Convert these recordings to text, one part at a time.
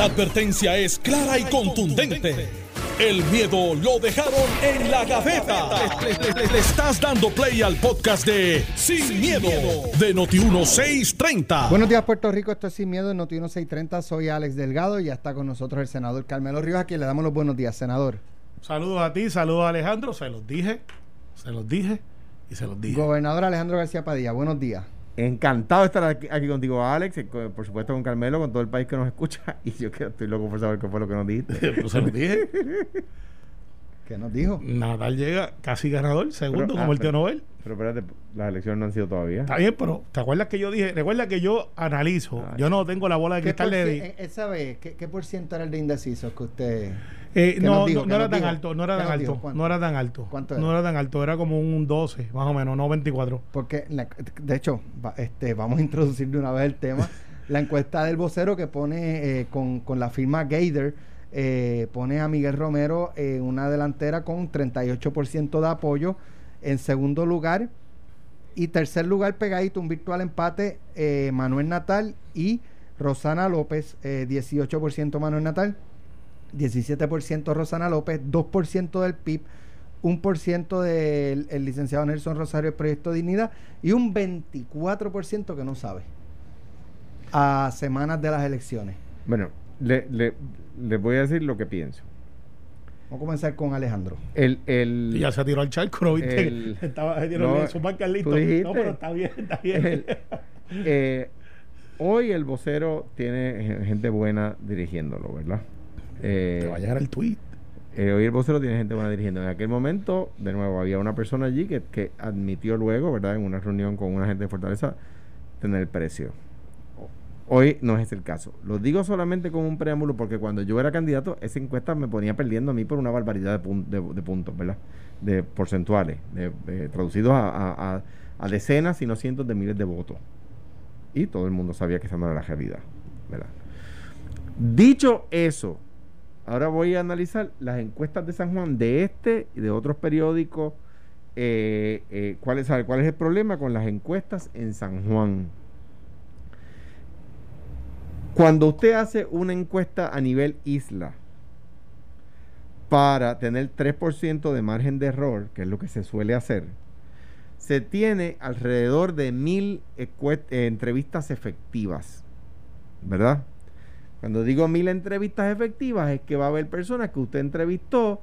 La advertencia es clara y contundente. El miedo lo dejaron en la gaveta. Le, le estás dando play al podcast de Sin, miedo, de Noti1630. Buenos días, Puerto Rico. Esto es Sin Miedo de Noti1630. Soy Alex Delgado y ya está con nosotros el senador Carmelo Ríos, a quien le damos los buenos días, senador. Saludos a ti, saludos a Alejandro. Se los dije, se los dije y se los dije. Gobernador Alejandro García Padilla, buenos días. Encantado de estar aquí, aquí contigo, Alex, con- por supuesto con Carmelo, con todo el país que nos escucha. Y yo que estoy loco por saber qué fue lo que nos dijiste. Se dije. ¿Qué nos dijo? Nadal llega casi ganador, segundo Pero, como ah, el tío Nobel. Pero espérate, las elecciones no han sido todavía. Está bien, pero ¿te acuerdas que yo dije? Recuerda que yo analizo. Ay. Yo no tengo la bola de ¿Qué cristal de... cien- eh, esa vez, ¿qué, qué por ciento era el de indecisos que usted... Eh, ¿Qué no, dijo? no, ¿Qué no era tan dijo? alto, no era ¿Qué tan alto, no era tan alto. ¿Cuánto No era? era tan alto, era como un 12, más o menos, no 24. Porque, de hecho, este, vamos a introducir de una vez el tema. La encuesta del vocero que pone eh, con, con la firma Gator, eh, pone a Miguel Romero en una delantera con 38% de apoyo. En segundo lugar y tercer lugar pegadito, un virtual empate, eh, Manuel Natal y Rosana López, eh, 18% Manuel Natal, 17% Rosana López, 2% del PIB, 1% del el licenciado Nelson Rosario del Proyecto Dignidad y un 24% que no sabe a semanas de las elecciones. Bueno, le, le, le voy a decir lo que pienso. Vamos a comenzar con Alejandro. El, el, Y ya se tiró al charco, ¿no viste? El- Estaba no, su marca listo. No, pero está bien, está bien. el- eh, hoy el vocero tiene ge- gente buena dirigiéndolo, ¿verdad? Eh, Te va a llegar el tweet. Eh, hoy el vocero tiene gente buena dirigiendo. En aquel momento, de nuevo, había una persona allí que, que admitió luego, ¿verdad? En una reunión con una gente de Fortaleza, tener el precio. Hoy no es el caso. Lo digo solamente como un preámbulo porque cuando yo era candidato, esa encuesta me ponía perdiendo a mí por una barbaridad de, pun- de- de puntos, ¿verdad? De porcentuales, de- traducidos a- a decenas, si no cientos de miles de votos. Y todo el mundo sabía que esa no era la realidad, ¿verdad? Dicho eso, ahora voy a analizar las encuestas de San Juan, de este y de otros periódicos. eh, eh, ¿cuál, es, ¿Cuál es el problema con las encuestas en San Juan? Cuando usted hace una encuesta a nivel isla para tener 3% de margen de error, que es lo que se suele hacer, se tiene alrededor de mil entrevistas efectivas, ¿verdad? Cuando digo mil entrevistas efectivas es que va a haber personas que usted entrevistó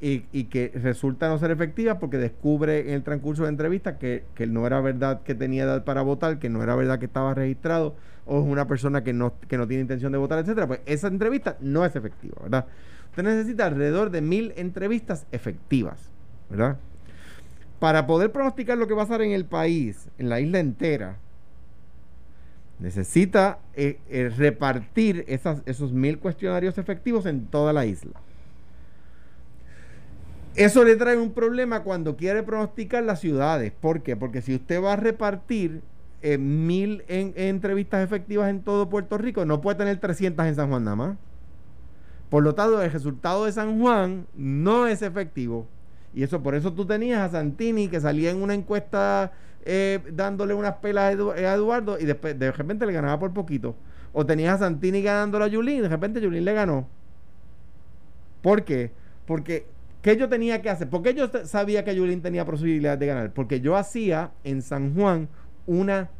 y, que resulta no ser efectivas porque descubre en el transcurso de entrevista que, que no era verdad que tenía edad para votar, que no era verdad que estaba registrado o es una persona que no, que no tiene intención de votar, etcétera. Pues esa entrevista no es efectiva, ¿verdad? Usted necesita alrededor de mil entrevistas efectivas, ¿verdad? Para poder pronosticar lo que va a pasar en el país, en la isla entera, necesita eh, eh, repartir esos mil cuestionarios efectivos en toda la isla. Eso le trae un problema cuando quiere pronosticar las ciudades. ¿Por qué? Porque si usted va a repartir eh, mil en- entrevistas efectivas en todo Puerto Rico, no puede tener 300 en San Juan nada más. Por lo tanto, el resultado de San Juan no es efectivo. Y eso, por eso tú tenías a Santini que salía en una encuesta eh, dándole unas pelas a, Edu- a Eduardo y después de repente le ganaba por poquito. O tenías a Santini ganándole a Yulín y de repente Yulín le ganó. ¿Por qué? Porque, ¿qué yo tenía que hacer? ¿Por qué yo sabía que Yulín tenía posibilidad de ganar? Porque yo hacía en San Juan una,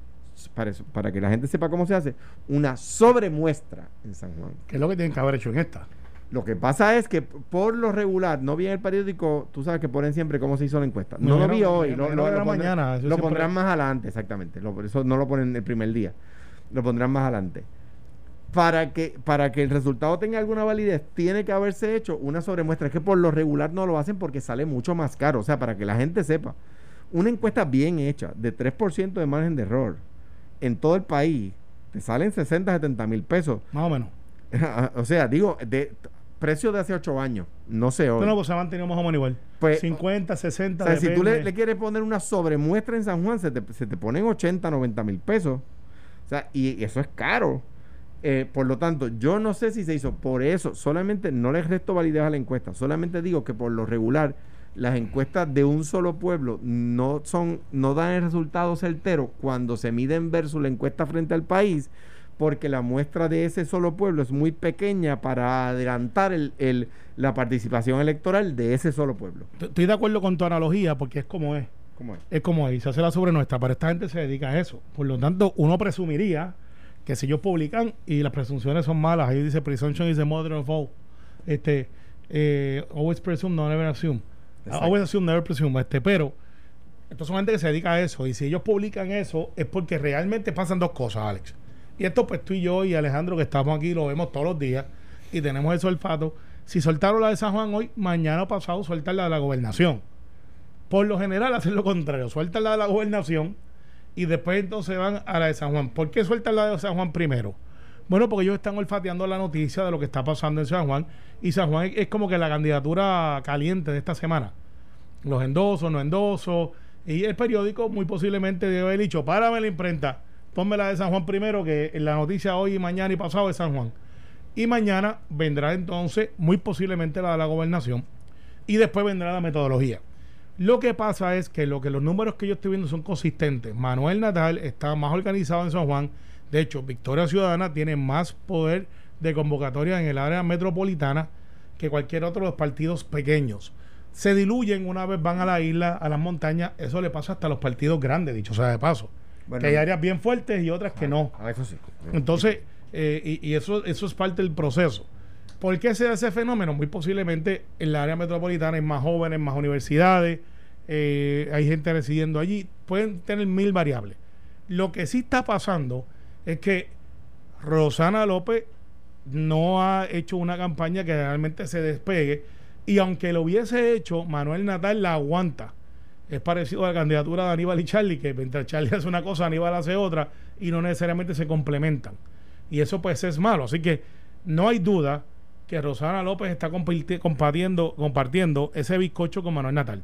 para, eso- para que la gente sepa cómo se hace, una sobremuestra en San Juan. ¿Qué es lo que tienen que haber hecho en esta? Lo que pasa es que por lo regular, no vi en el periódico, tú sabes que ponen siempre cómo se hizo la encuesta. No, No, lo vi hoy, no, lo, lo- pondrán, mañana, eso lo pondrán más adelante, exactamente. Por eso no lo ponen el primer día, lo pondrán más adelante. Para que, para que el resultado tenga alguna validez, tiene que haberse hecho una sobremuestra. Es que por lo regular no lo hacen porque sale mucho más caro. O sea, para que la gente sepa, una encuesta bien hecha, de 3% de margen de error, en todo el país, te salen 60, 70 mil pesos. Más o menos. o sea, digo, de precio de hace 8 años, no sé hoy. Bueno, pues se ha mantenido más o menos igual. Pues, 50, o 60, sea, si tú le, quieres poner una sobremuestra en San Juan, se te, se te ponen 80, 90 mil pesos. O sea, y, y eso es caro. Eh, por lo tanto, yo no sé si se hizo por eso. Solamente no le resto validez a la encuesta. Solamente digo que por lo regular, las encuestas de un solo pueblo no son, no dan el resultado certero cuando se miden versus la encuesta frente al país, porque la muestra de ese solo pueblo es muy pequeña para adelantar el, el- la participación electoral de ese solo pueblo. Estoy de acuerdo con tu analogía porque es como es. ¿Cómo es? Es como es, y se hace la sobre nuestra, pero esta gente se dedica a eso. Por lo tanto, uno presumiría que si ellos publican y las presunciones son malas, ahí dice presumption is the mother of all. Este, eh, always presume, no never assume. Exacto. Always assume, never presume. Este, pero, estos son gente que se dedica a eso. Y si ellos publican eso, es porque realmente pasan dos cosas, Alex. Y esto, pues tú y yo y Alejandro, que estamos aquí, lo vemos todos los días y tenemos ese olfato. Si soltaron la de San Juan hoy, mañana pasado sueltan la de la gobernación. Por lo general hacen lo contrario, sueltan la de la gobernación y después entonces van a la de San Juan. ¿Por qué sueltan la de San Juan primero? Bueno, porque ellos están olfateando la noticia de lo que está pasando en San Juan y San Juan es, es como que la candidatura caliente de esta semana. Los endosos, no endosos y el periódico muy posiblemente debe haber dicho, párame la imprenta, ponme la de San Juan primero que la noticia hoy y mañana y pasado es San Juan. Y mañana vendrá entonces muy posiblemente la de la gobernación y después vendrá la metodología. Lo que pasa es que lo que los números que yo estoy viendo son consistentes. Manuel Natal está más organizado en San Juan. De hecho, Victoria Ciudadana tiene más poder de convocatoria en el área metropolitana que cualquier otro de los partidos pequeños. Se diluyen una vez van a la isla, a las montañas. Eso le pasa hasta a los partidos grandes, dicho sea de paso. Bueno, que hay áreas bien fuertes y otras que no. Ah, eso sí. Entonces, eh, y, y eso, eso es parte del proceso. ¿Por qué se da ese fenómeno? Muy posiblemente en la área metropolitana hay más jóvenes, más universidades, eh, hay gente residiendo allí, pueden tener mil variables. Lo que sí está pasando es que Rosana López no ha hecho una campaña que realmente se despegue y aunque lo hubiese hecho, Manuel Natal la aguanta. Es parecido a la candidatura de Aníbal y Charlie, que mientras Charlie hace una cosa, Aníbal hace otra y no necesariamente se complementan. Y eso pues es malo. Así que no hay duda que Rosana López está comparti- compartiendo, compartiendo ese bizcocho con Manuel Natal.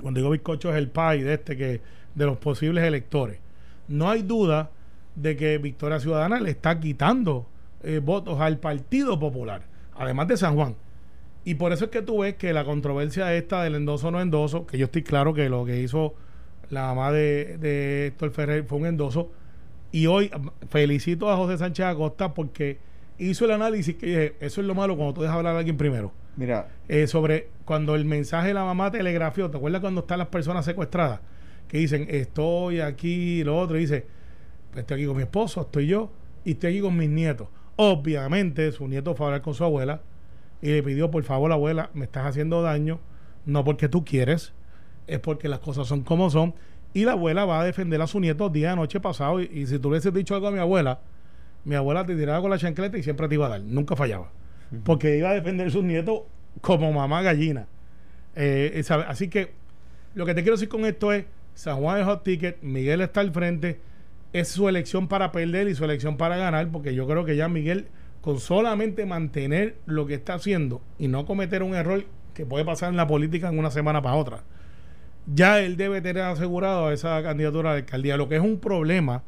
Cuando digo bizcocho es el pie de este que de los posibles electores. No hay duda de que Victoria Ciudadana le está quitando eh, votos al Partido Popular, además de San Juan. Y por eso es que tú ves que la controversia esta del endoso o no endoso, que yo estoy claro que lo que hizo la mamá de, de Héctor Ferrer fue un endoso. Y hoy felicito a José Sánchez Acosta porque hizo el análisis que dije, eso es lo malo cuando tú dejas hablar a alguien primero. Mira, Eh, sobre cuando el mensaje de la mamá telegrafió, ¿te acuerdas cuando están las personas secuestradas? Que dicen, estoy aquí, lo otro, y dice, estoy aquí con mi esposo, estoy yo, y estoy aquí con mis nietos. Obviamente, su nieto fue a hablar con su abuela y le pidió, por favor, abuela, me estás haciendo daño, no porque tú quieres, es porque las cosas son como son. Y la abuela va a defender a su nieto día, noche pasado. Y, y si tú le hubieses dicho algo a mi abuela, mi abuela te tiraba con la chancleta y siempre te iba a dar, nunca fallaba. Porque iba a defender a sus nietos como mamá gallina. Eh. Así que lo que te quiero decir con esto es, San Juan es hot ticket, Miguel está al frente, es su elección para perder y su elección para ganar, porque yo creo que ya Miguel, con solamente mantener lo que está haciendo y no cometer un error que puede pasar en la política en una semana para otra, ya él debe tener asegurado esa candidatura a la alcaldía, lo que es un problema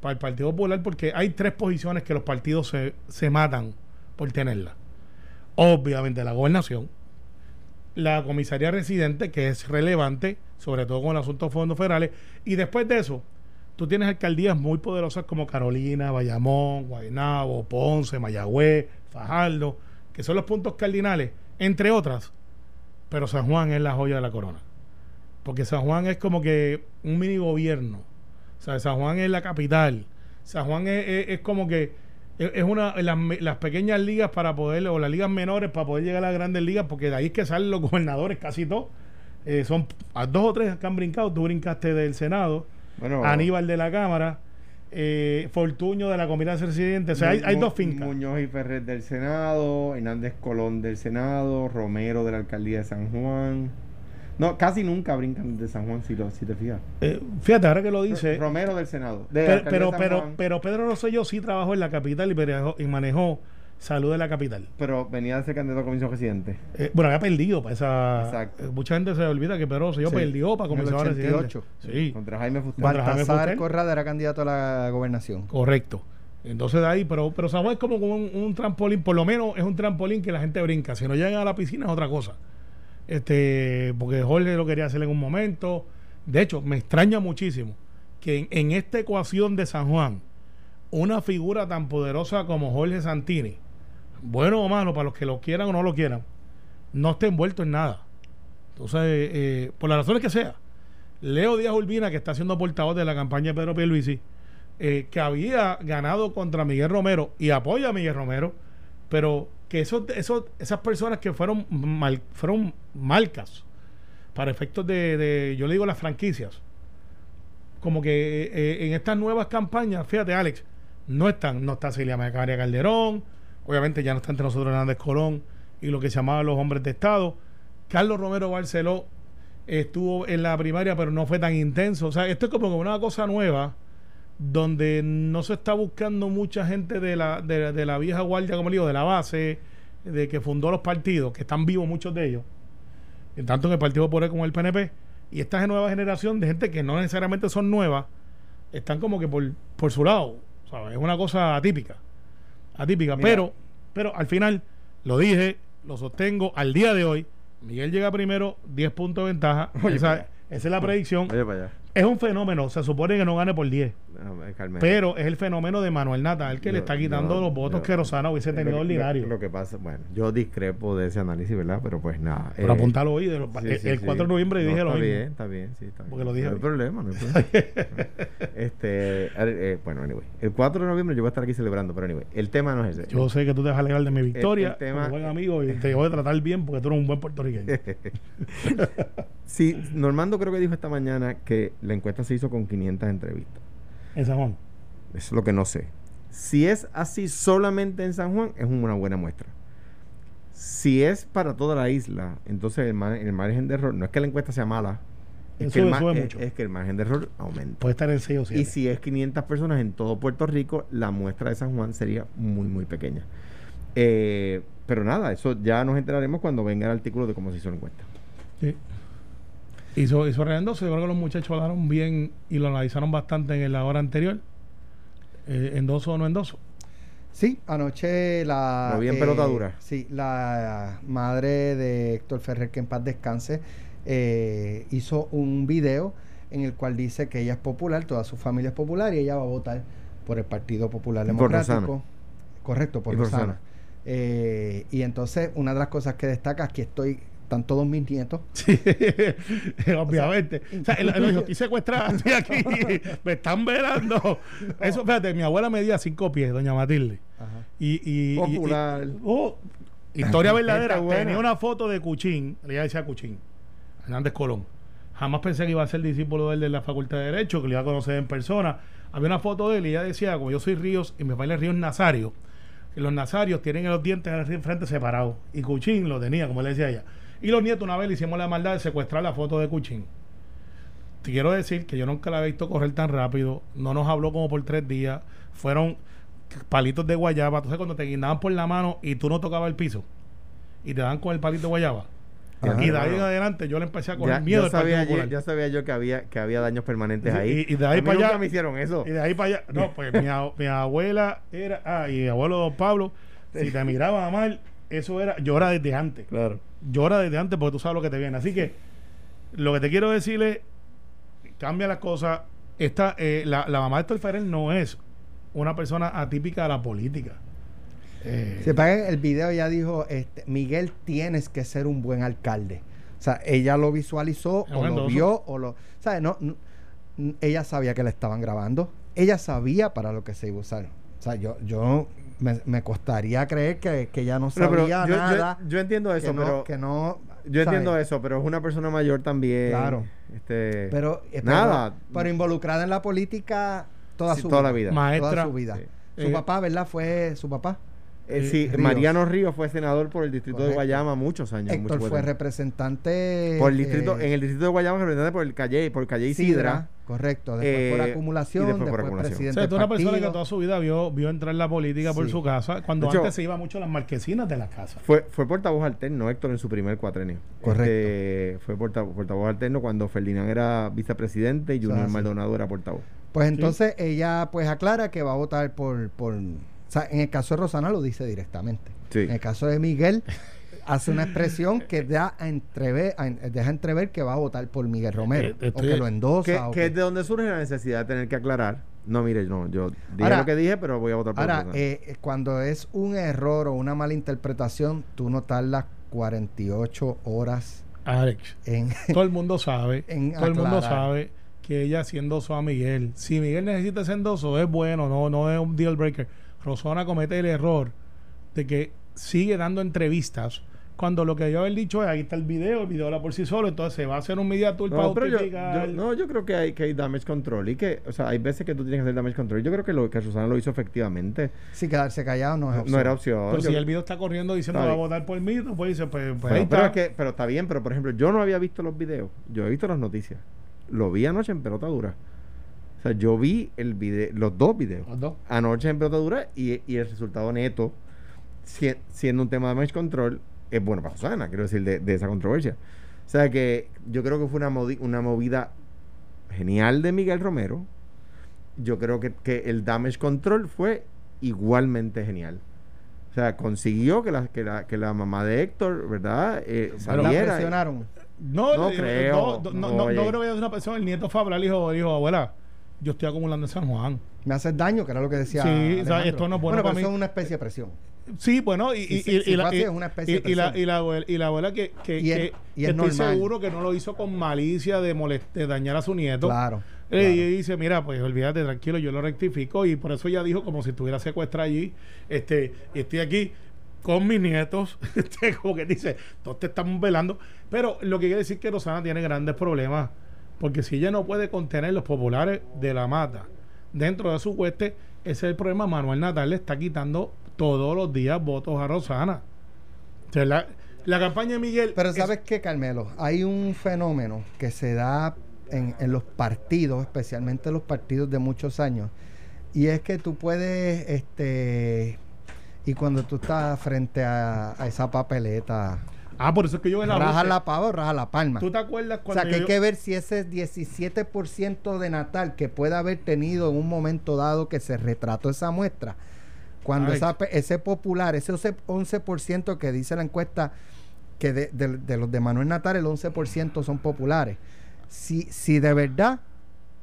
para el Partido Popular, porque hay tres posiciones que los partidos se, se matan por tenerla. Obviamente la gobernación, la comisaría residente, que es relevante, sobre todo con el asunto de fondos federales, y después de eso, tú tienes alcaldías muy poderosas como Carolina, Bayamón, Guaynabo, Ponce, Mayagüez, Fajardo, que son los puntos cardinales, entre otras, pero San Juan es la joya de la corona. Porque San Juan es como que un mini gobierno. O sea, San Juan es la capital. San Juan es, es- es como que es una las, las pequeñas ligas para poder, o las ligas menores para poder llegar a las grandes ligas, porque de ahí es que salen los gobernadores, casi todos. Eh, son a dos o tres que han brincado. Tú brincaste del Senado, bueno. Aníbal de la Cámara, eh, Fortuño de la Comunidad Residente. O sea, hay, dos fincas. Muñoz y Ferrer del Senado, Hernández Colón del Senado, Romero de la Alcaldía de San Juan. No, casi nunca brincan de San Juan, si, lo, si te fijas. Eh, fíjate, ahora que lo dice. Romero del Senado. de Pero, pero, de pero, pero Pedro Rosselló sí trabajó en la capital y manejó salud de la capital. pero venía de ser candidato a comisión residente. Eh, bueno, había perdido para esa. Exacto. eh, mucha gente se olvida que Pedro Rosselló Sí, perdió para a 88. Sí, Contra Jaime Fuster. Baltasar. Corrada era candidato a la gobernación. correcto. Entonces de ahí, pero, pero San Juan es como un, un trampolín, por lo menos es un trampolín que la gente brinca. Si no llegan a la piscina es otra cosa. Este, porque Jorge lo quería hacer en un momento. De hecho, me extraña muchísimo que en, en esta ecuación de San Juan, una figura tan poderosa como Jorge Santini, bueno o malo, para los que lo quieran o no lo quieran, no esté envuelto en nada. Entonces, eh, por las razones que sea, Leo Díaz Urbina, que está siendo portavoz de la campaña de Pedro Pierluisi, eh, que había ganado contra Miguel Romero y apoya a Miguel Romero, pero que esos, esos, esas personas que fueron, mal, fueron marcas para efectos de, de, yo le digo las franquicias, como que eh, en estas nuevas campañas, fíjate Alex, no están, no está Celia Macaria Calderón, obviamente ya no está entre nosotros Hernández Colón y lo que se llamaba los hombres de Estado. Carlos Romero Barceló estuvo en la primaria, pero no fue tan intenso. O sea, esto es como una cosa nueva donde no se está buscando mucha gente de la, de, la vieja guardia, como digo, de la base, de que fundó los partidos, que están vivos muchos de ellos, tanto en el Partido Popular como en el PNP, y esta nueva generación de gente que no necesariamente son nuevas, están como que por, por su lado. Es una cosa atípica. Atípica. Pero, pero al final, lo dije, lo sostengo, al día de hoy, Miguel llega primero, 10 puntos de ventaja. esa, es la predicción. Es un fenómeno, se supone que no gane por 10. pero es el fenómeno de Manuel Natal que le está quitando los votos que Rosana hubiese tenido ordinario. Lo, que pasa, bueno, yo discrepo de ese análisis, ¿verdad? Pero pues nada. Pero eh, apuntalo hoy, el, 4 de noviembre dije lo mismo. Está bien, está bien, sí, está bien. Porque lo dije. No hay problema, no hay problema. este, eh, bueno, anyway. El 4 de noviembre yo voy a estar aquí celebrando, pero anyway, el tema no es ese. Yo sé que tú te vas a alegrar de mi victoria, el, tema, como buen amigo, y te voy a tratar bien porque tú eres un buen puertorriqueño. sí, Normando creo que dijo esta mañana que la encuesta se hizo con 500 entrevistas. ¿En San Juan? Eso es lo que no sé. Si es así solamente en San Juan, es una buena muestra. Si es para toda la isla, entonces el, margen de error, no es que la encuesta sea mala, es, que el, es, que el, margen de error aumenta. Puede estar en 6 o 7. Y si es 500 personas en todo Puerto Rico, la muestra de San Juan sería muy, muy pequeña. Eh, pero nada, eso ya nos enteraremos cuando venga el artículo de cómo se hizo la encuesta. Sí. Hizo, hizo Yo creo que los muchachos hablaron bien y lo analizaron bastante en la hora anterior. Eh, ¿Endoso o no endoso? Sí, anoche la. Lo bien pelotadura. Sí, la madre de Héctor Ferrer, que en paz descanse, eh, hizo un video en el cual dice que ella es popular, toda su familia es popular y ella va a votar por el Partido Popular Democrático. Correcto, por, Rosana. Eh, y entonces, una de las cosas que destaca es que estoy están todos mis nietos. Sí, obviamente. O sea, estoy secuestrada, estoy aquí, me están velando. Eso, fíjate, mi abuela medía cinco pies, doña Matilde. Y, y, Popular. oh, historia verdadera. Tenía una foto de Cuchín, ella decía Cuchín, Hernández Colón. Jamás pensé que iba a ser discípulo de él de la Facultad de Derecho, que lo iba a conocer en persona. Había una foto de él y ella decía, como yo soy Ríos y padre es Ríos Nazario, que los nazarios tienen los dientes en frente separados. Y Cuchín lo tenía, como le decía ella. Y los nietos una vez le hicimos la maldad de secuestrar la foto de Cuchín. Te quiero decir que yo nunca la he visto correr tan rápido. No nos habló como por tres días. Fueron palitos de guayaba. Entonces cuando te guindaban por la mano y tú no tocabas el piso y te dan con el palito de guayaba. y de ahí en adelante yo le empecé a coger miedo. Ya sabía, yo, ya sabía yo que había, que había daños permanentes ahí. Y, de ahí para allá. me hicieron eso. Y de ahí para allá. No, pues mi, mi, abuela era. Ah, y mi abuelo don Pablo. Si te miraba mal, eso era. Llora desde antes. Claro llora desde antes porque tú sabes lo que te viene. Así que lo que te quiero decir es, cambia las cosas. Esta, eh, la, la, mamá de Héctor Ferrer no es una persona atípica de la política. Eh, Se paga el video ya dijo, este, Miguel tienes que ser un buen alcalde. O sea, ella lo visualizó o lo vio o lo... ¿Sabes? No, ella sabía que la estaban grabando. Ella sabía para lo que se iba a usar. O sea, yo, yo me, costaría creer que, que ya no sabía nada. Yo, entiendo eso, pero que no. Yo entiendo eso, pero es una persona mayor también. Claro. Este, pero, eh, nada. Pero, involucrada en la política toda su toda vida. la vida. Maestra. Toda su vida. Su papá, ¿verdad? Fue su papá. Eh, sí, Mariano Ríos fue senador por el distrito de Guayama muchos años. Héctor fue representante. Por el distrito, eh, en el distrito de Guayama, representante por el Calle, por Calle y Sidra. correcto, después por eh, acumulación, después, por acumulación. presidente. O sea, tú una persona que toda su vida vio, vio entrar en la política por su casa, cuando antes se iba mucho a las marquesinas de la casa. Fue, fue portavoz alterno, Héctor, en su primer cuatrenio. Correcto. Este, fue portavoz, portavoz alterno cuando Ferdinand era vicepresidente y Junior Maldonado era portavoz. Pues entonces ella pues aclara que va a votar por, por sea, en el caso de Rosana lo dice directamente. En el caso de Miguel, hace una expresión que da a entrever, deja entrever que va a votar por Miguel Romero. Eh, o que lo endosa. Que, es de donde surge la necesidad de tener que aclarar No, mire, no, yo dije Ahora- lo que dije, pero voy a votar por Ahora, eh, eh, cuando es un error o una mala interpretación, tú no tardas 48 horas Alex, en... todo el mundo sabe, En todo el mundo sabe que ella haciendo a Miguel. Si Miguel necesita ese endoso, es bueno, no, no es un deal breaker. Rosana comete el error de que sigue dando entrevistas cuando lo que yo haber dicho es ahí está el video, el video habla por sí solo, entonces se va a hacer un media tour para No, pero yo, no, yo creo que hay, que hay damage control y que, o sea, hay veces que tú tienes que hacer damage control. Yo creo que lo que Susana lo hizo efectivamente. Si quedarse callado no es opción. No era opción. Pero Yo- si el video está corriendo diciendo va a votar por mí, pues dice, pues, pues pero, ahí pero está. es que, pero está bien, pero por ejemplo, yo no había visto los videos. Yo he visto las noticias. Lo vi anoche en pelota dura. O sea, yo vi el video, los dos videos. Los dos. Anoche en pelota dura y, y el resultado neto, si- siendo un tema de damage control, es bueno para Susana, quiero decir, de, de esa controversia. O sea que yo creo que fue una, modi- una movida genial de Miguel Romero. Yo creo que, que el damage control fue igualmente genial. O sea, consiguió que la, que la, que la mamá de Héctor, ¿verdad? Eh, presionaron. No, No creo. No, no, no, creo que haya una persona. El nieto Fabral dijo, dijo, abuela, yo estoy acumulando en San Juan. Me haces daño, que era lo que decía. Sí, o sea, Alejandro. esto no es bueno pero para mí. es una especie de presión. Sí, bueno, y, la, abuela, y la abuela que, que, Y es- que- estoy normal. seguro que no lo hizo con malicia de, molest- de dañar a su nieto. Claro. Eh, claro. Y dice, mira, pues olvídate, tranquilo, yo lo rectifico. Y por eso ella dijo como si estuviera secuestrada allí. Este, y estoy aquí con mis nietos. Este, como que dice, todos te estamos velando. Pero lo que quiere decir que Rosana tiene grandes problemas. Porque si ella no puede contener los populares de la mata dentro de su hueste, ese es el problema. Manuel Natal le está quitando todos los días votos a Rosana. O sea, la, la campaña de Miguel. Pero es- ¿sabes qué, Carmelo? Hay un fenómeno que se da en, en los partidos, especialmente los partidos de muchos años, y es que tú puedes, este, y cuando tú estás frente a, a esa papeleta, Ah, por eso es que yo en la raja voz- la pava o raja la palma. ¿Tú te acuerdas O cuando sea, que hay que ver si ese 17% de Natal que puede haber tenido en un momento dado que se retrató esa muestra, cuando esa ese popular, ese 11% que dice la encuesta que de, de- de los de Manuel Natal, el 11% son populares. Si, si de verdad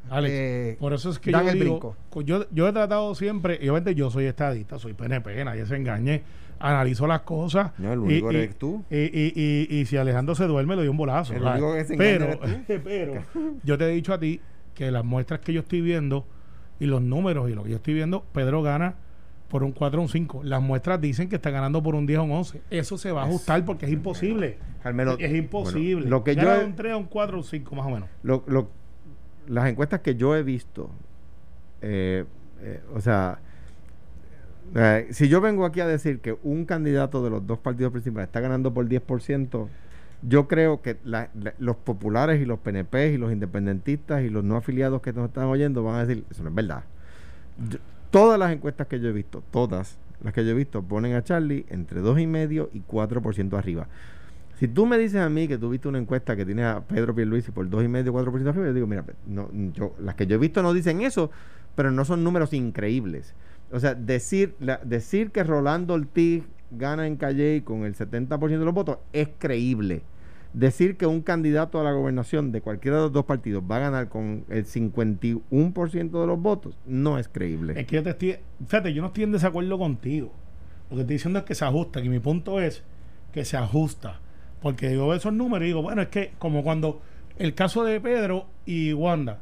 Alex, eh, por eso es que yo digo, yo, yo he tratado siempre, obviamente yo soy estadista, soy PNP, nadie se engañe, analizo las cosas. No, el único y, eres tú. Y, y- y- y si Alejandro se duerme, le doy un bolazo. El único que se pero, eres pero yo te he dicho a ti que las muestras que yo estoy viendo y los números y lo que yo estoy viendo, Pedro gana por un 4 o un 5. Las muestras dicen que está ganando por un 10 o un 11. Eso se va a ajustar porque es imposible. Carmelo, es imposible. bueno, lo que yo Gana he- un 3 o un 4 o un 5 más o menos. lo, lo- las encuestas que yo he visto, eh, eh, o sea, eh, si yo vengo aquí a decir que un candidato de los dos partidos principales está ganando por 10%, yo creo que los populares y los PNP y los independentistas y los no afiliados que nos están oyendo van a decir, eso no es verdad. Todas las encuestas que yo he visto, todas las que yo he visto, ponen a Charlie entre 2,5 y 4% arriba. Si tú me dices a mí que tú viste una encuesta que tiene a Pedro Pierluisi por 2,5 4% arriba, yo digo, mira, no, yo, las que yo he visto no dicen eso, pero no son números increíbles. O sea, decir, la- decir que Rolando Ortiz gana en Calle con el 70% de los votos es creíble. Decir que un candidato a la gobernación de cualquiera de los dos partidos va a ganar con el 51% de los votos no es creíble. Es que yo te estoy. Fíjate, yo no estoy en desacuerdo contigo. Lo que estoy diciendo es que se ajusta. Y mi punto es que se ajusta. Porque yo veo esos números y digo, bueno, es que como cuando el caso de Pedro y Wanda.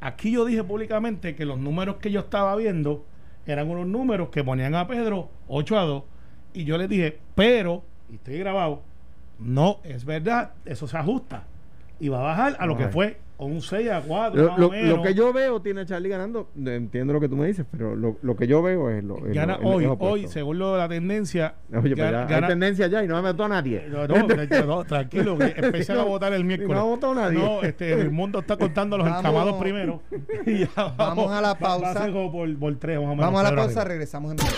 Aquí yo dije públicamente que los números que yo estaba viendo eran unos números que ponían a Pedro 8 a 2. Y yo les dije, pero, y estoy grabado, no es verdad, eso se ajusta. Y va a bajar a lo que Ajá. Fue un 6 a 4. Lo, o que yo veo tiene a Charlie ganando, entiendo lo que tú me dices, pero lo, lo que yo veo es lo es gana lo- es hoy, hoy, según lo de la tendencia. Oye, pero gana- ya gana- hay tendencia ya y no me mató a nadie. No, no, no, no, tranquilo, que empiezan a votar el miércoles. no ha votado nadie. No, este, el mundo está contando los Vamos- encamados primero. Y ya Vamos a la va- Va, a pausa. ser como por, por tres, o vamos a la pausa, arriba. regresamos en breve.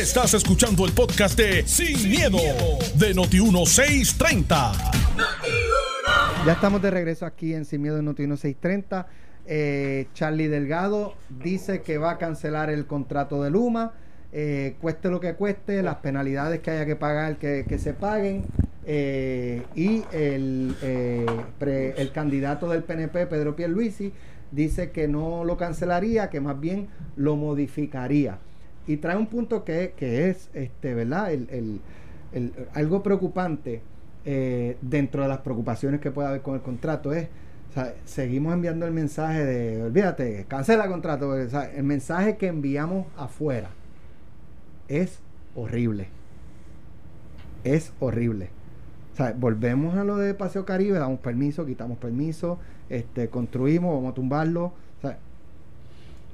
Estás escuchando el podcast de Sin, miedo, de Noti1630. Ya estamos de regreso aquí en Sin Miedo en Noti 630. Eh, Charlie Delgado dice que va a cancelar el contrato de Luma. eh, cueste lo que cueste, las penalidades que haya que pagar, que, se paguen. eh, y el, pre- el candidato del PNP, Pedro Pierluisi, dice que no lo cancelaría, que más bien lo modificaría. Y trae un punto que, que es, este, ¿verdad? El, el, el- algo preocupante eh, dentro de las preocupaciones que puede haber con el contrato es, o sea, seguimos enviando el mensaje de, olvídate, cancela el contrato. o sea, el mensaje que enviamos afuera es horrible. Es horrible. O sea, volvemos a lo de Paseo Caribe, damos permiso, quitamos permiso, este, construimos, vamos a tumbarlo. O sea,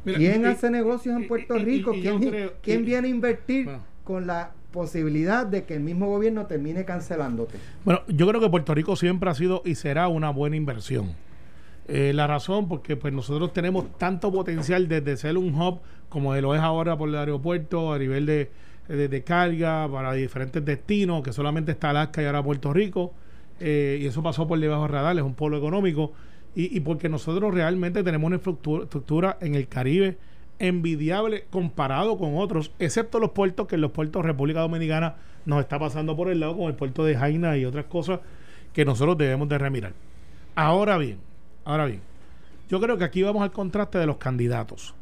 Mira, ¿Quién y- hace negocios y- en Puerto y- Rico? y ¿Quién, creo- quién y- viene a invertir Bueno. con la posibilidad de que el mismo gobierno termine cancelándote? Bueno, yo creo que Puerto Rico siempre ha sido y será una buena inversión. Eh, la razón, porque pues nosotros tenemos tanto potencial desde ser un hub como lo es ahora por el aeropuerto a nivel de, de- de carga para diferentes destinos, que solamente está Alaska y ahora Puerto Rico, eh, y eso pasó por debajo del radar, es un polo económico, y, y porque nosotros realmente tenemos una estructura, estructura en el Caribe envidiable comparado con otros, excepto los puertos, que en los puertos República Dominicana nos está pasando por el lado, como el puerto de Jaina y otras cosas que nosotros debemos de remirar. Ahora bien, ahora bien, yo creo que aquí vamos al contraste de los candidatos.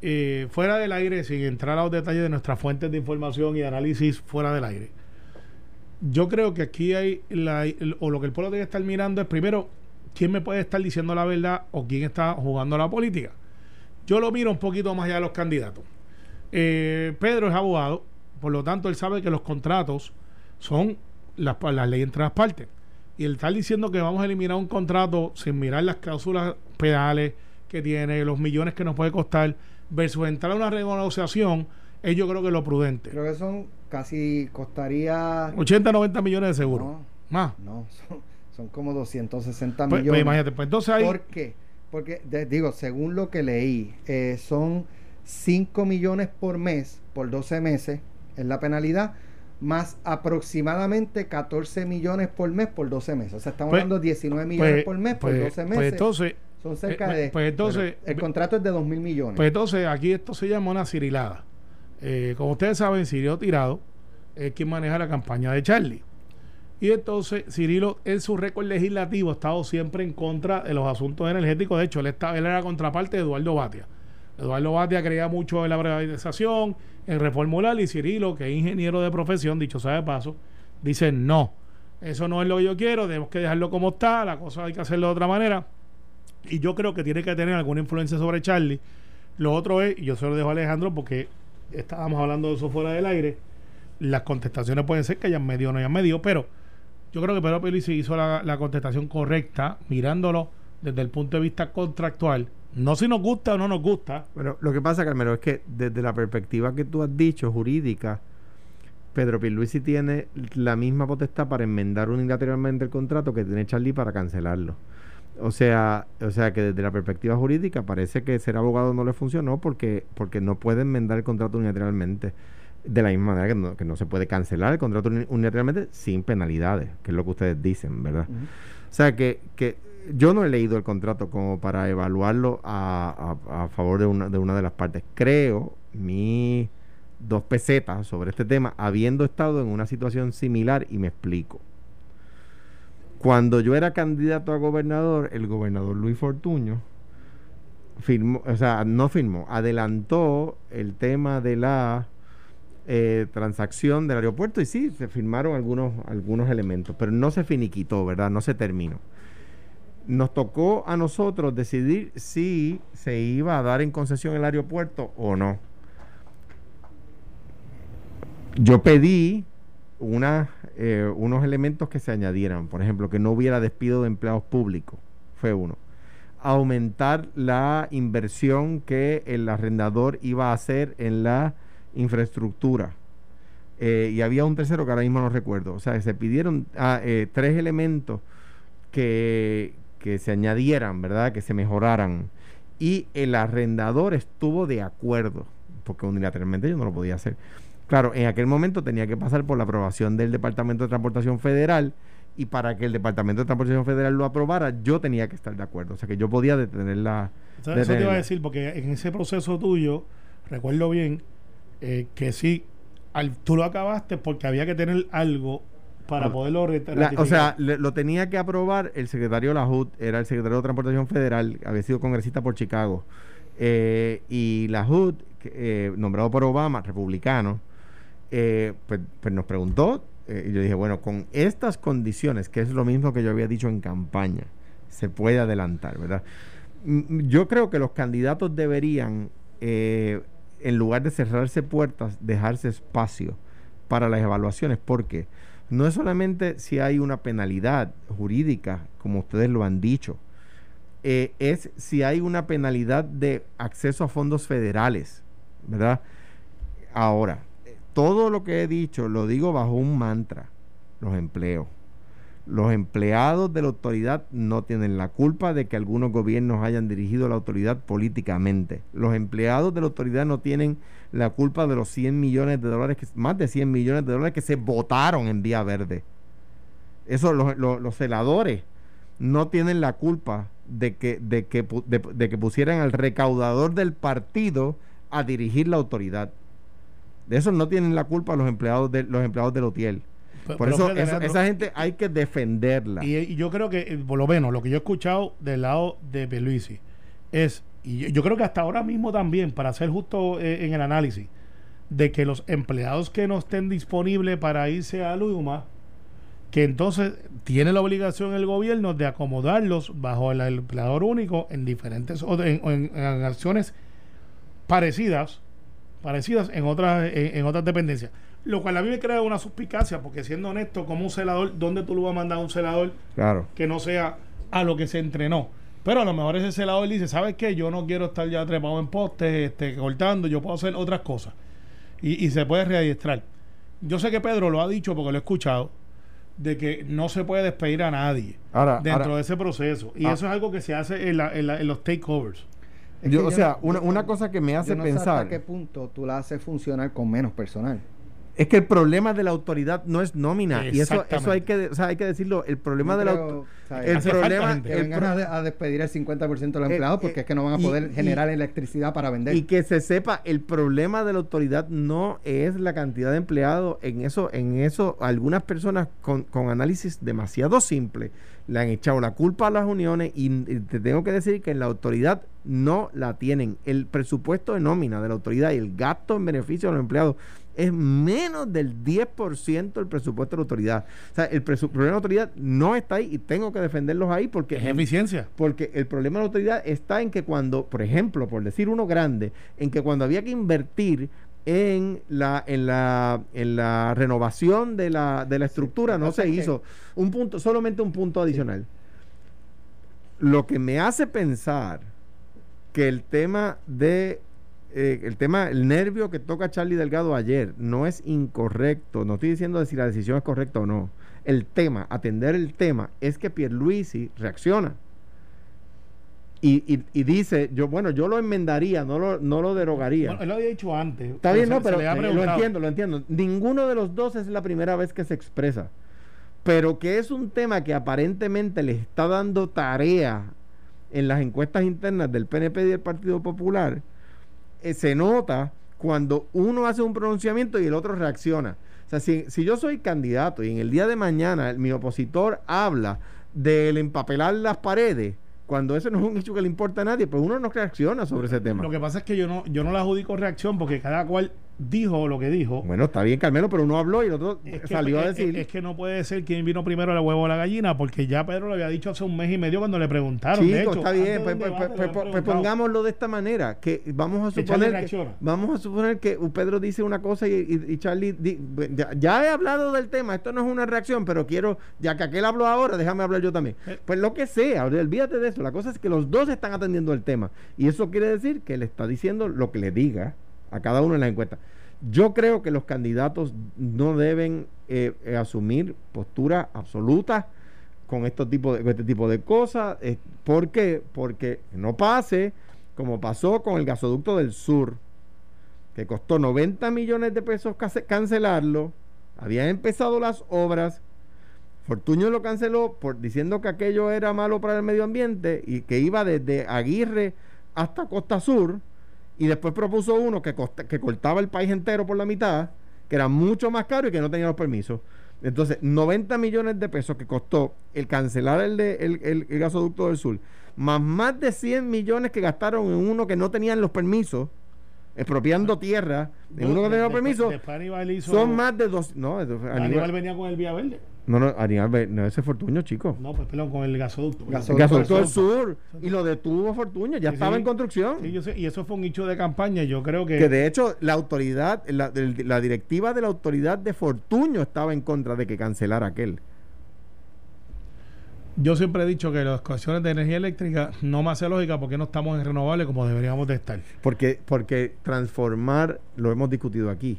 Eh, fuera del aire, sin entrar a los detalles de nuestras fuentes de información y análisis fuera del aire, yo creo que aquí hay, la- o lo que el pueblo debe estar mirando es primero, quién me puede estar diciendo la verdad o quién está jugando la política. Yo lo miro un poquito más allá de los candidatos. Eh, Pedro es abogado, por lo tanto él sabe que los contratos son las, las leyes entre las partes. Y el estar diciendo que vamos a eliminar un contrato sin mirar las cláusulas penales que tiene, los millones que nos puede costar, versus entrar a una renegociación, es yo creo que lo prudente. Creo que son casi costaría... 80, 90 millones de seguro. No, Más. no, son, son como 260 Pues, pues millones. imagínate, pues entonces ahí... ¿Por qué? Porque, de- digo, según lo que leí, eh, son 5 millones por mes, por 12 meses, es la penalidad, más aproximadamente 14 millones por mes por 12 meses. O sea, estamos Pues- hablando de 19 millones pues- por mes pues- por 12 pues meses. entonces, son cerca eh, de... pues entonces- bueno, el contrato es de 2 mil millones. Pues entonces aquí esto se llama una cirilada. Eh, como ustedes saben, Cirilo Tirado es quien maneja la campaña de Charlie. Y entonces Cirilo en su récord legislativo ha estado siempre en contra de los asuntos energéticos. De hecho, él, está, él era contraparte de Eduardo Batia. Eduardo Batia creía mucho en la privatización, en reformular, y Cirilo, que es ingeniero de profesión, dicho sea de paso, dice no. Eso no es lo que yo quiero, tenemos que dejarlo como está, la cosa hay que hacerlo de otra manera. Y yo creo que tiene que tener alguna influencia sobre Charlie. Lo otro es, y yo se lo dejo a Alejandro porque estábamos hablando de eso fuera del aire, las contestaciones pueden ser que hayan medido o no hayan medido, pero yo creo que Pedro Pelici hizo la, contestación correcta, mirándolo desde el punto de vista contractual. No si nos gusta o no nos gusta. Bueno, lo que pasa, Carmelo, es que desde la perspectiva que tú has dicho, jurídica, Pedro Pierluisi tiene la misma potestad para enmendar unilateralmente el contrato que tiene Charlie para cancelarlo. O sea, o sea que desde la perspectiva jurídica parece que ser abogado no le funcionó porque, porque no puede enmendar el contrato unilateralmente. De la misma manera que no, que no se puede cancelar el contrato uni- unilateralmente sin penalidades, que es lo que ustedes dicen, ¿verdad? O sea que, que yo no he leído el contrato como para evaluarlo a, a- a favor de una, de una de las partes. Creo, mi dos pesetas sobre este tema, habiendo estado en una situación similar, y me explico. Cuando yo era candidato a gobernador, el gobernador Luis Fortuño firmó, o sea, no firmó, adelantó el tema de la eh, transacción del aeropuerto y sí, se firmaron algunos, algunos elementos, pero no se finiquitó, ¿verdad? No se terminó. Nos tocó a nosotros decidir si se iba a dar en concesión el aeropuerto o no. Yo pedí eh, unos elementos que se añadieran, por ejemplo, que no hubiera despido de empleados públicos, fue uno. Aumentar la inversión que el arrendador iba a hacer en la infraestructura. Eh, y había un tercero que ahora mismo no recuerdo. O sea, se pidieron ah, eh, tres elementos que, que se añadieran, ¿verdad? Que se mejoraran. Y el arrendador estuvo de acuerdo, porque unilateralmente yo no lo podía hacer. Claro, en aquel momento tenía que pasar por la aprobación del Departamento de Transportación Federal y para que el Departamento de Transportación Federal lo aprobara, yo tenía que estar de acuerdo. O sea que yo podía detener la... Sea, eso te iba a detenerla. decir, porque en ese proceso tuyo, recuerdo bien, eh, que sí, al, tú lo acabaste porque había que tener algo para poderlo La- o sea, le- lo tenía que aprobar el secretario de la HUD, era el secretario de Transportación Federal, había sido congresista por Chicago. Eh, y la que, eh, nombrado por Obama, republicano, eh, pues, pues nos preguntó, y yo dije, bueno, con estas condiciones, que es lo mismo que yo había dicho en campaña, se puede adelantar, ¿verdad? Yo creo que los candidatos deberían, eh, en lugar de cerrarse puertas, dejarse espacio para las evaluaciones, porque no es solamente si hay una penalidad jurídica, como ustedes lo han dicho, eh, es si hay una penalidad de acceso a fondos federales, ¿verdad? Ahora, eh, todo lo que he dicho lo digo bajo un mantra, los empleos. Los empleados de la autoridad no tienen la culpa de que algunos gobiernos hayan dirigido la autoridad políticamente. Los empleados de la autoridad no tienen la culpa de los 100 millones de dólares, más de 100 millones de dólares que se votaron en Vía Verde. Eso, los, los- celadores no tienen la culpa de que, de que pusieran al recaudador del partido a dirigir la autoridad. De eso no tienen la culpa los empleados de, los empleados del hotel. Por pero eso esa, gente hay que defenderla. Y, y yo creo que, eh, por lo menos, lo que yo he escuchado del lado de Pierluisi es, y yo, yo creo que hasta ahora mismo también, para ser justo eh, en el análisis, de que los empleados que no estén disponibles para irse a Luma, que entonces tiene la obligación el gobierno de acomodarlos bajo el empleador único en diferentes o en, en- en acciones parecidas parecidas en otras en, en otras dependencias lo cual a mí me crea una suspicacia porque siendo honesto como un celador ¿dónde tú lo vas a mandar a un celador Claro. que no sea a lo que se entrenó pero a lo mejor ese celador dice ¿sabes qué? yo no quiero estar ya trepado en postes este, cortando yo puedo hacer otras cosas y, y se puede readiestrar yo sé que Pedro lo ha dicho porque lo he escuchado de que no se puede despedir a nadie Ahora, dentro ahora- de ese proceso. Y Ah. eso es algo que se hace en, la- en la- en los takeovers. Yo- o sea, no- una, una cosa que me hace Yo no sé pensar hasta qué punto tú la haces funcionar con menos personal. Es que el problema de la autoridad no es nómina. Y eso, eso hay que, o sea, hay que decirlo. El problema No de la creo, el problema, gente. que el vengan pro- a, de- a despedir el 50% de los empleados eh, porque es que no van a y- poder y- generar electricidad para vender. Y que se sepa, el problema de la autoridad no es la cantidad de empleados. En eso, en eso, algunas personas con, con análisis demasiado simple le han echado la culpa a las uniones y, y te tengo que decir que en la autoridad no la tienen. El presupuesto de nómina de la autoridad y el gasto en beneficio de los empleados es menos del 10% del presupuesto de la autoridad. O sea, el problema de la autoridad no está ahí y tengo que defenderlos ahí porque Es eficiencia. porque el problema de la autoridad está en que cuando, por ejemplo, por decir uno grande, en que cuando había que invertir en la, en la, en la renovación de la, de la estructura, no se hizo. Un punto, solamente un punto adicional. Lo que me hace pensar que el tema de eh, el tema, el nervio que toca Charlie Delgado ayer no es incorrecto. No estoy diciendo si la decisión es correcta o no. El tema, atender el tema, es que Pierluisi reacciona. Y, y, y dice, yo, bueno, yo lo enmendaría, no lo, no lo derogaría. Bueno, él lo había dicho antes. Está bien, no, pero eh, lo entiendo, lo entiendo. Ninguno de los dos es la primera vez que se expresa. Pero que es un tema que aparentemente le está dando tarea en las encuestas internas del PNP y del Partido Popular, eh, se nota cuando uno hace un pronunciamiento y el otro reacciona. O sea, si, si yo soy candidato y en el día de mañana mi opositor habla del empapelar las paredes, cuando eso no es un hecho que le importa a nadie, pues uno no reacciona sobre ese tema. Lo que pasa es que yo no, yo no le adjudico reacción porque cada cual dijo lo que dijo. Bueno, está bien, Carmelo, pero uno habló y el otro Es que, salió a decir. es que no puede ser quien vino primero el huevo o la gallina, porque ya Pedro lo había dicho hace un mes y medio cuando le preguntaron. de Chico, hecho, está bien, pues, pues, pues, pues, pongámoslo de esta manera, que vamos a suponer que, vamos a suponer que Pedro dice una cosa y, y- y Charlie di- ya, ya he hablado del tema, esto no es una reacción, pero quiero, ya que aquel habló ahora, déjame hablar yo también. Eh. Pues lo que sea, olvídate de eso, la cosa es que los dos están atendiendo el tema y eso quiere decir que le está diciendo lo que le diga a cada uno en la encuesta. Yo creo que los candidatos no deben eh, eh, asumir posturas absolutas con, de, este tipo de cosas. Eh, ¿Por qué? Porque no pase como pasó con el gasoducto del sur, que costó 90 millones de pesos cance- cancelarlo. Habían empezado las obras. Fortuño lo canceló por diciendo que aquello era malo para el medio ambiente y que iba desde Aguirre hasta Costa Sur. Y después propuso uno que, costa- que cortaba el país entero por la mitad, que era mucho más caro y que no tenía los permisos. Entonces, 90 millones de pesos que costó el cancelar el, de, el, el- el gasoducto del sur, más más de 100 millones que gastaron en uno que no tenían los permisos, expropiando tierra, en uno que no tenía los permisos, son más de dos. No, Aníbal- venía con el Vía Verde. No, no, Aníbal, no, ese Fortuño, chico. No, pues perdón, con el gasoducto. El Gasoducto gasoducto del sur. Y lo detuvo Fortuño, ya Sí, estaba sí. en construcción. Sí, yo sé, y eso fue un hecho de campaña. Yo creo que. Que de hecho la autoridad, la, la directiva de la autoridad de Fortuño estaba en contra de que cancelara aquel. Yo siempre he dicho que las cuestiones de energía eléctrica no me hace lógica porque no estamos en renovables como deberíamos de estar. Porque, porque transformar, lo hemos discutido aquí,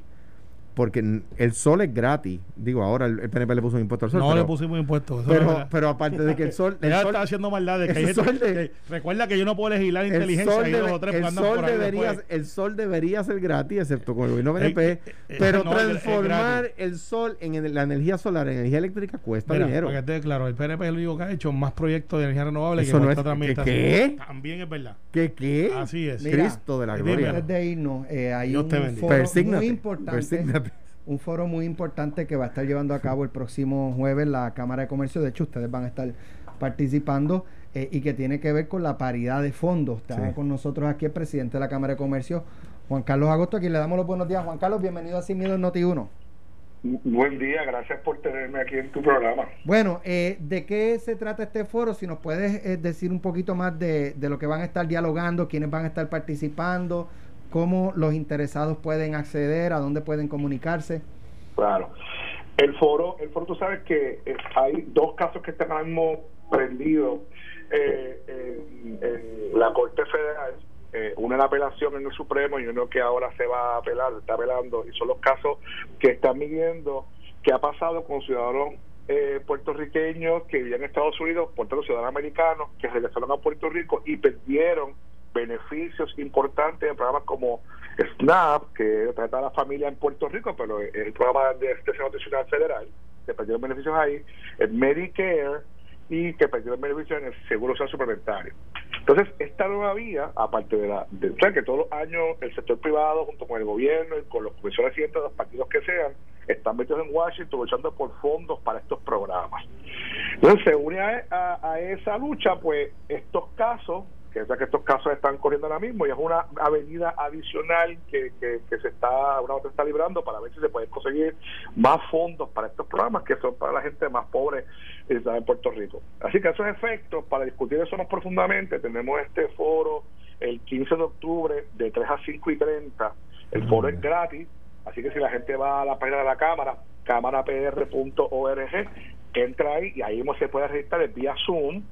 porque el sol es gratis. Digo, ahora el, el PNP le puso un impuesto al sol. no pero, le pusimos es pero, pero aparte de que el sol... El sol, está haciendo maldades. que hay el gente sol de- que- recuerda que yo no puedo legislar el inteligencia y dos debe- o tres el sol debería, el sol debería ser gratis, excepto con el gobierno PNP. Eh, eh, pero no, es- es transformar el sol en en la energía solar, en energía eléctrica, cuesta Mira, dinero. para que esté claro, el PNP es el único que ha hecho más proyectos de energía renovable Eso que no es- otra ¿que administración. qué? También es verdad. ¿Qué qué? Así es. Mira, Cristo de la gloria. Antes de irnos, eh, hay un foro muy importante. persígnate. Un foro muy importante que va a estar llevando a cabo el próximo jueves la Cámara de Comercio. De hecho, ustedes van a estar participando eh, y que tiene que ver con la paridad de fondos. Está Sí. con nosotros aquí el presidente de la Cámara de Comercio, Juan Carlos Agosto. Aquí le damos los buenos días. Juan Carlos, bienvenido a Sin Miedo en Noti1. Buen día, gracias por tenerme aquí en tu programa. Bueno, eh, ¿de qué se trata este foro? Si nos puedes eh, decir un poquito más de, de lo que van a estar dialogando, quiénes van a estar participando, cómo los interesados pueden acceder, a dónde pueden comunicarse. Claro. El foro, el foro, tú sabes que eh, hay dos casos que están ahora mismo prendidos eh, en, la Corte Federal. Eh, una en apelación en el Supremo y uno que ahora se va a apelar, está apelando, y son los casos que están midiendo qué ha pasado con ciudadanos eh, puertorriqueños que vivían en Estados Unidos, por tanto ciudadanos americanos, que regresaron a Puerto Rico y perdieron beneficios importantes en programas como SNAP, que trata a la familia en Puerto Rico, pero el programa de extensión nutricional federal, que perdieron beneficios ahí, el Medicare y que perdieron beneficios en el Seguro Social Suplementario. Entonces, esta nueva vía, aparte de la de, o sea, que todos los años el sector privado, junto con el gobierno y con los comisiones de los partidos que sean, están metidos en Washington luchando por fondos para estos programas. Entonces, se une a esa lucha, pues estos casos, que es que estos casos están corriendo ahora mismo, y es una avenida adicional que, que, que se está, una otra está librando para ver si se pueden conseguir más fondos para estos programas que son para la gente más pobre eh, en Puerto Rico. Así que esos efectos, para discutir eso más profundamente, tenemos este foro el 15 de octubre de 3 a 5 y 30. El foro es gratis, así que si la gente va a la página de la Cámara, cámarapr.org, entra ahí y ahí mismo se puede registrar vía Zoom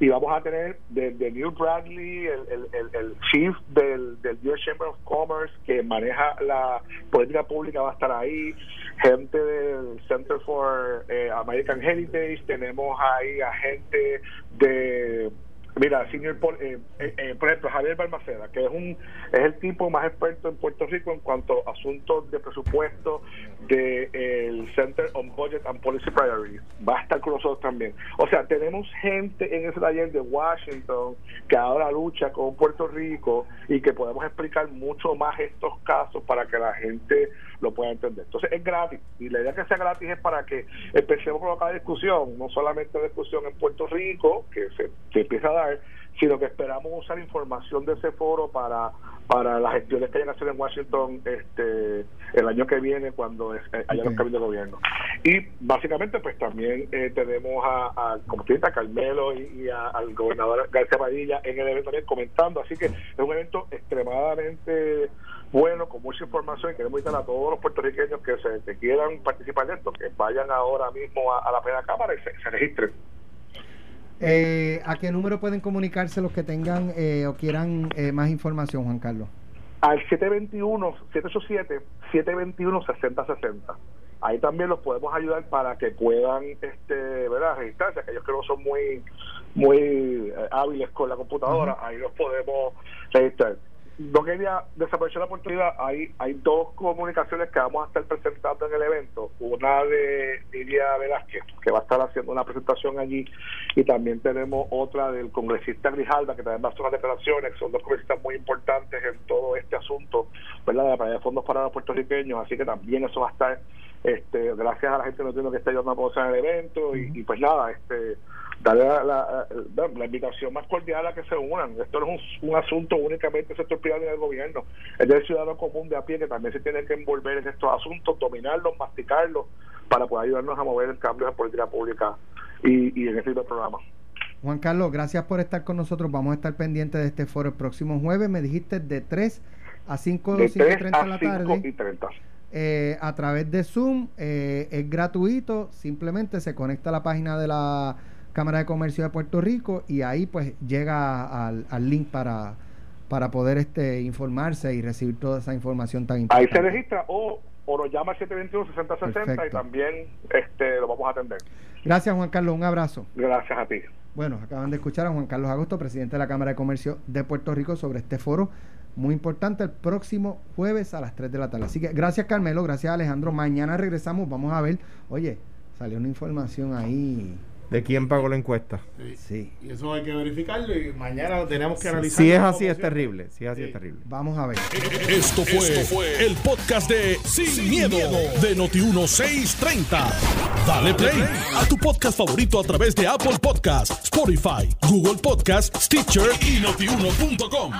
y vamos a tener de, de Neil Bradley, el, el, el, el chief del, del US Chamber of Commerce que maneja la política pública va a estar ahí, gente del Center for eh, American Heritage, tenemos ahí a gente de Mira, pol- eh, eh, eh, por ejemplo, Javier Balmaceda, que es un es el tipo más experto en Puerto Rico en cuanto a asuntos de presupuesto del Center on Budget and Policy Priorities. Va a estar con nosotros también. O sea, tenemos gente en ese taller de Washington que ahora lucha con Puerto Rico y que podemos explicar mucho más estos casos para que la gente lo pueda entender. Entonces es gratis y la idea que sea gratis es para que empecemos a provocar discusión, no solamente discusión en Puerto Rico, que se, se empieza a dar, sino que esperamos usar información de ese foro para para las gestiones que hayan que hacer en Washington este el año que viene cuando es- eh, haya los Ok. cambios de gobierno. Y básicamente pues también eh, tenemos a, a como tú dices, a Carmelo y, y a- al gobernador García Padilla en el evento también comentando, así que es un evento extremadamente bueno, con mucha información y queremos invitar a todos los puertorriqueños que se que quieran participar de esto, que vayan ahora mismo a, a la primera cámara y se, se registren. Eh, ¿A qué número pueden comunicarse los que tengan eh, o quieran eh, más información, Juan Carlos? al 721-787-721-6060. Ahí también los podemos ayudar para que puedan este, ¿verdad? registrarse. Aquellos que no son muy muy eh, hábiles con la computadora, ahí los podemos registrar. No quería desaprovechar la oportunidad. Hay, hay dos comunicaciones que vamos a estar presentando en el evento. Una de Lidia Velázquez, que va a estar haciendo una presentación allí, y también tenemos otra del congresista Grijalda, que también va a hacer unas declaraciones, son dos congresistas muy importantes en todo este asunto, ¿verdad? De la paridad de fondos para los puertorriqueños, así que también eso va a estar Este, gracias a la gente no tiene que está ayudando a promocionar el evento y, y pues nada, este darle la, la, la, invitación más cordial a que se unan. Esto no es un, un asunto únicamente del sector privado y del gobierno, es del ciudadano común de a pie que también se tiene que envolver en estos asuntos, dominarlos, masticarlos, para poder ayudarnos a mover el cambio de política pública y, y en este tipo de programa. Juan Carlos, gracias por estar con nosotros. Vamos a estar pendientes de este foro el próximo jueves. Me dijiste de 3 a 5, de 5 3 30 a de la 5 tarde. y 30. eh, a través de Zoom. eh, es gratuito, simplemente se conecta a la página de la Cámara de Comercio de Puerto Rico y ahí pues llega al, al link para, para poder este informarse y recibir toda esa información tan Ahí importante. se registra o, o nos llama al 721-6060 y también este, lo vamos a atender. Gracias Juan Carlos, un abrazo. Gracias a ti. Bueno, acaban de escuchar a Juan Carlos Agosto, presidente de la Cámara de Comercio de Puerto Rico, sobre este foro muy importante el próximo jueves a las 3 de la tarde. Así que gracias Carmelo, gracias Alejandro. Mañana regresamos, vamos a ver. Oye, salió una información ahí. ¿De quién pagó la encuesta? Sí, Y eso hay que verificarlo y mañana tenemos que analizar. Si es así, es terrible. Si es así, Sí. es terrible. vamos a ver. Esto fue, el podcast de Sin, miedo, de Noti1630. Dale play a tu podcast favorito a través de Apple Podcasts, Spotify, Google Podcasts, Stitcher y notiuno.com.